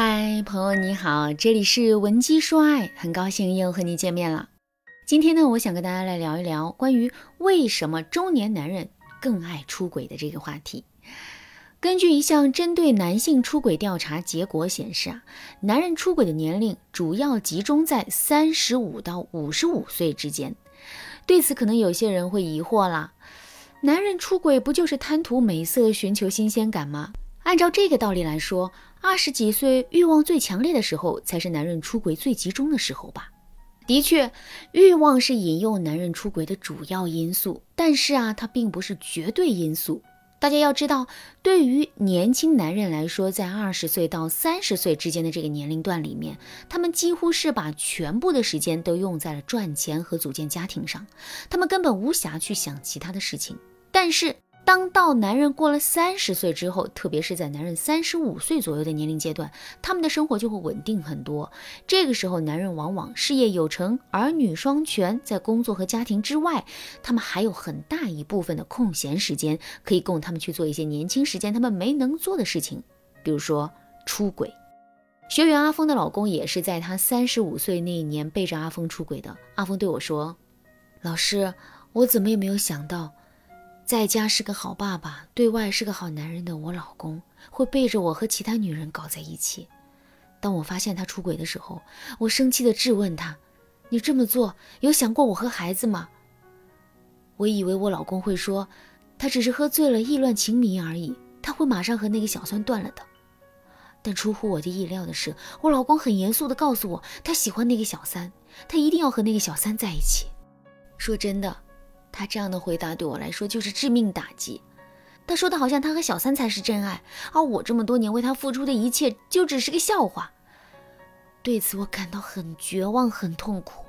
嗨，朋友你好，这里是文姬说爱，很高兴又和你见面了。今天呢，我想跟大家来聊一聊关于为什么中年男人更爱出轨的这个话题。根据一项针对男性出轨调查结果显示啊，男人出轨的年龄主要集中在三十五到五十五岁之间。对此，可能有些人会疑惑啦，男人出轨不就是贪图美色、寻求新鲜感吗？按照这个道理来说，二十几岁欲望最强烈的时候，才是男人出轨最集中的时候吧？的确，欲望是引诱男人出轨的主要因素，但是啊，它并不是绝对因素。大家要知道，对于年轻男人来说，在二十岁到三十岁之间的这个年龄段里面，他们几乎是把全部的时间都用在了赚钱和组建家庭上，他们根本无暇去想其他的事情。但是，当到男人过了三十岁之后，特别是在男人三十五岁左右的年龄阶段，他们的生活就会稳定很多。这个时候，男人往往事业有成，儿女双全，在工作和家庭之外，他们还有很大一部分的空闲时间，可以供他们去做一些年轻时间他们没能做的事情，比如说出轨。学员阿峰的老公也是在他三十五岁那一年背着阿峰出轨的。阿峰对我说：“老师，我怎么也没有想到。”在家是个好爸爸，对外是个好男人的我老公，会背着我和其他女人搞在一起。当我发现他出轨的时候，我生气地质问他：“你这么做有想过我和孩子吗？”我以为我老公会说：“他只是喝醉了，意乱情迷而已，他会马上和那个小三断了的。”但出乎我的意料的是，我老公很严肃地告诉我，他喜欢那个小三，他一定要和那个小三在一起。说真的。他这样的回答对我来说就是致命打击。他说的好像他和小三才是真爱，而我这么多年为他付出的一切就只是个笑话。对此我感到很绝望，很痛苦。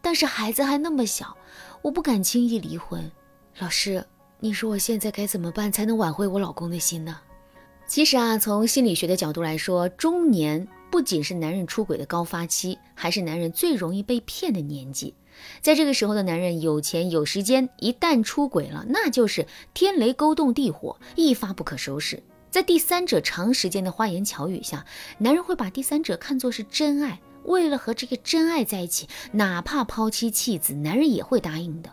但是孩子还那么小，我不敢轻易离婚。老师，你说我现在该怎么办才能挽回我老公的心呢？其实啊，从心理学的角度来说，中年不仅是男人出轨的高发期，还是男人最容易被骗的年纪。在这个时候的男人有钱有时间，一旦出轨了，那就是天雷勾动地火，一发不可收拾。在第三者长时间的花言巧语下，男人会把第三者看作是真爱，为了和这个真爱在一起，哪怕抛妻弃子，男人也会答应的。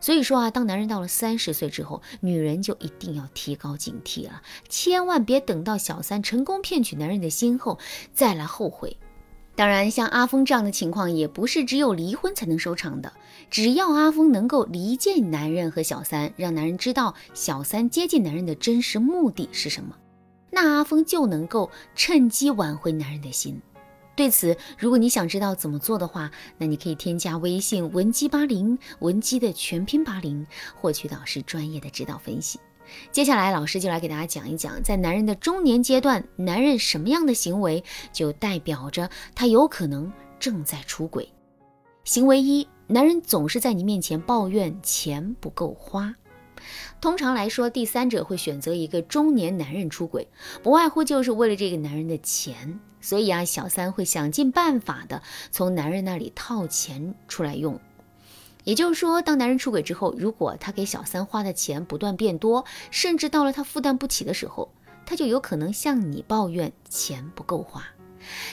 所以说啊，当男人到了三十岁之后，女人就一定要提高警惕了，千万别等到小三成功骗取男人的心后再来后悔。当然，像阿峰这样的情况也不是只有离婚才能收场的。只要阿峰能够离间男人和小三，让男人知道小三接近男人的真实目的是什么，那阿峰就能够趁机挽回男人的心。对此，如果你想知道怎么做的话，那你可以添加微信文姬八零，文姬的全拼八零，获取导师专业的指导分析。接下来，老师就来给大家讲一讲，在男人的中年阶段，男人什么样的行为就代表着他有可能正在出轨。行为一，男人总是在你面前抱怨钱不够花。通常来说，第三者会选择一个中年男人出轨，不外乎就是为了这个男人的钱。所以啊，小三会想尽办法的从男人那里套钱出来用。也就是说，当男人出轨之后，如果他给小三花的钱不断变多，甚至到了他负担不起的时候，他就有可能向你抱怨钱不够花，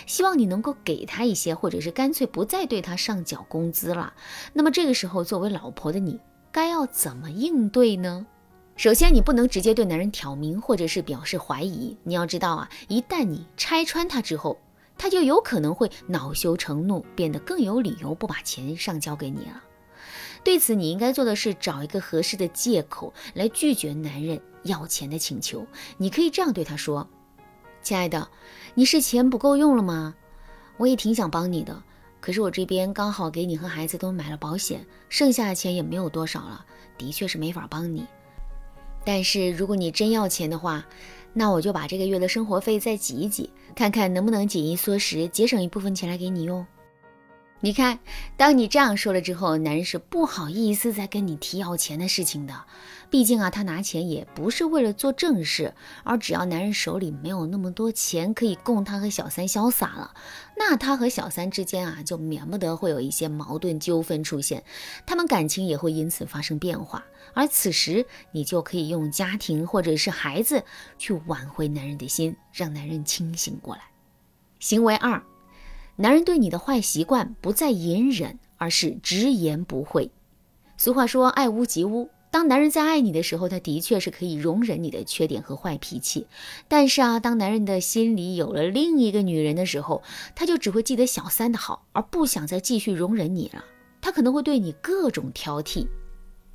希望你能够给他一些，或者是干脆不再对他上缴工资了。那么这个时候，作为老婆的你，该要怎么应对呢？首先，你不能直接对男人挑明，或者是表示怀疑。你要知道啊，一旦你拆穿他之后，他就有可能会恼羞成怒，变得更有理由不把钱上交给你了。对此，你应该做的是找一个合适的借口来拒绝男人要钱的请求。你可以这样对他说：“亲爱的，你是钱不够用了吗？我也挺想帮你的，可是我这边刚好给你和孩子都买了保险，剩下的钱也没有多少了，的确是没法帮你。但是如果你真要钱的话，那我就把这个月的生活费再挤一挤，看看能不能紧衣缩食，节省一部分钱来给你用。”你看，当你这样说了之后，男人是不好意思再跟你提要钱的事情的。毕竟啊，他拿钱也不是为了做正事，而只要男人手里没有那么多钱可以供他和小三潇洒了，那他和小三之间啊，就免不得会有一些矛盾纠纷出现，他们感情也会因此发生变化。而此时，你就可以用家庭或者是孩子去挽回男人的心，让男人清醒过来。行为二，男人对你的坏习惯不再隐忍，而是直言不讳。俗话说，爱屋及乌。当男人在爱你的时候，他的确是可以容忍你的缺点和坏脾气。但是啊，当男人的心里有了另一个女人的时候，他就只会记得小三的好，而不想再继续容忍你了。他可能会对你各种挑剔。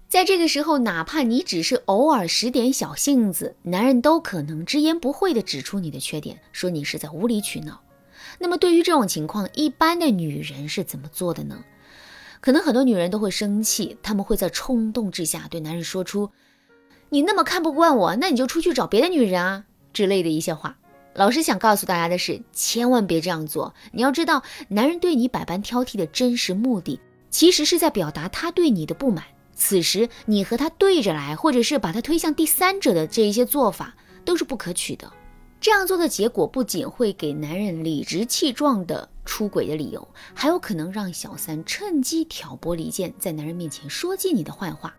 在这个时候，哪怕你只是偶尔使点小性子，男人都可能直言不讳地指出你的缺点，说你是在无理取闹。那么，对于这种情况，一般的女人是怎么做的呢？可能很多女人都会生气，她们会在冲动之下对男人说出“你那么看不惯我，那你就出去找别的女人啊”之类的一些话。老师想告诉大家的是，千万别这样做。你要知道，男人对你百般挑剔的真实目的，其实是在表达他对你的不满。此时你和他对着来，或者是把他推向第三者的这一些做法，都是不可取的。这样做的结果，不仅会给男人理直气壮的。出轨的理由，还有可能让小三趁机挑拨离间，在男人面前说尽你的坏话。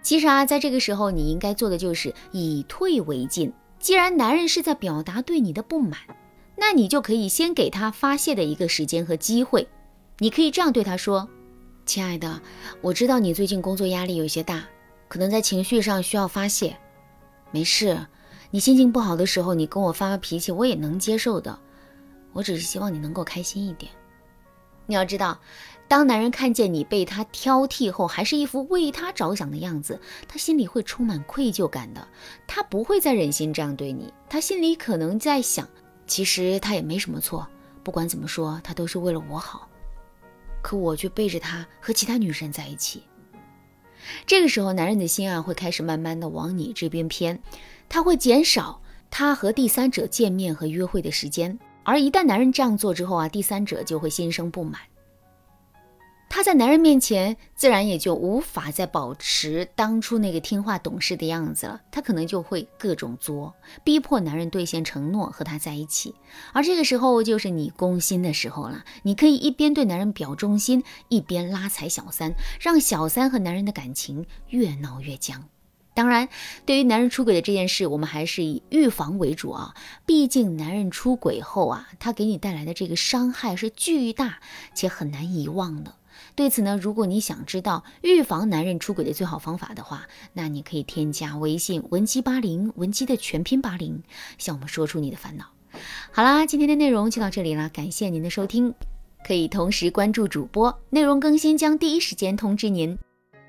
其实啊，在这个时候，你应该做的就是以退为进。既然男人是在表达对你的不满，那你就可以先给他发泄的一个时间和机会。你可以这样对他说：“亲爱的，我知道你最近工作压力有些大，可能在情绪上需要发泄。没事，你心情不好的时候，你跟我发发脾气，我也能接受的。”我只是希望你能够开心一点。你要知道，当男人看见你被他挑剔后，还是一副为他着想的样子，他心里会充满愧疚感的。他不会再忍心这样对你。他心里可能在想，其实他也没什么错，不管怎么说，他都是为了我好。可我却背着他和其他女人在一起。这个时候，男人的心啊，会开始慢慢的往你这边偏，他会减少他和第三者见面和约会的时间。而一旦男人这样做之后啊，第三者就会心生不满，他在男人面前自然也就无法再保持当初那个听话懂事的样子了，他可能就会各种作，逼迫男人兑现承诺和他在一起。而这个时候就是你攻心的时候了，你可以一边对男人表忠心，一边拉踩小三，让小三和男人的感情越闹越僵。当然，对于男人出轨的这件事，我们还是以预防为主啊。毕竟，男人出轨后啊，他给你带来的这个伤害是巨大且很难遗忘的。对此呢，如果你想知道预防男人出轨的最好方法的话，那你可以添加微信文姬八零，文姬的全拼八零，向我们说出你的烦恼。好啦，今天的内容就到这里啦，感谢您的收听。可以同时关注主播，内容更新将第一时间通知您。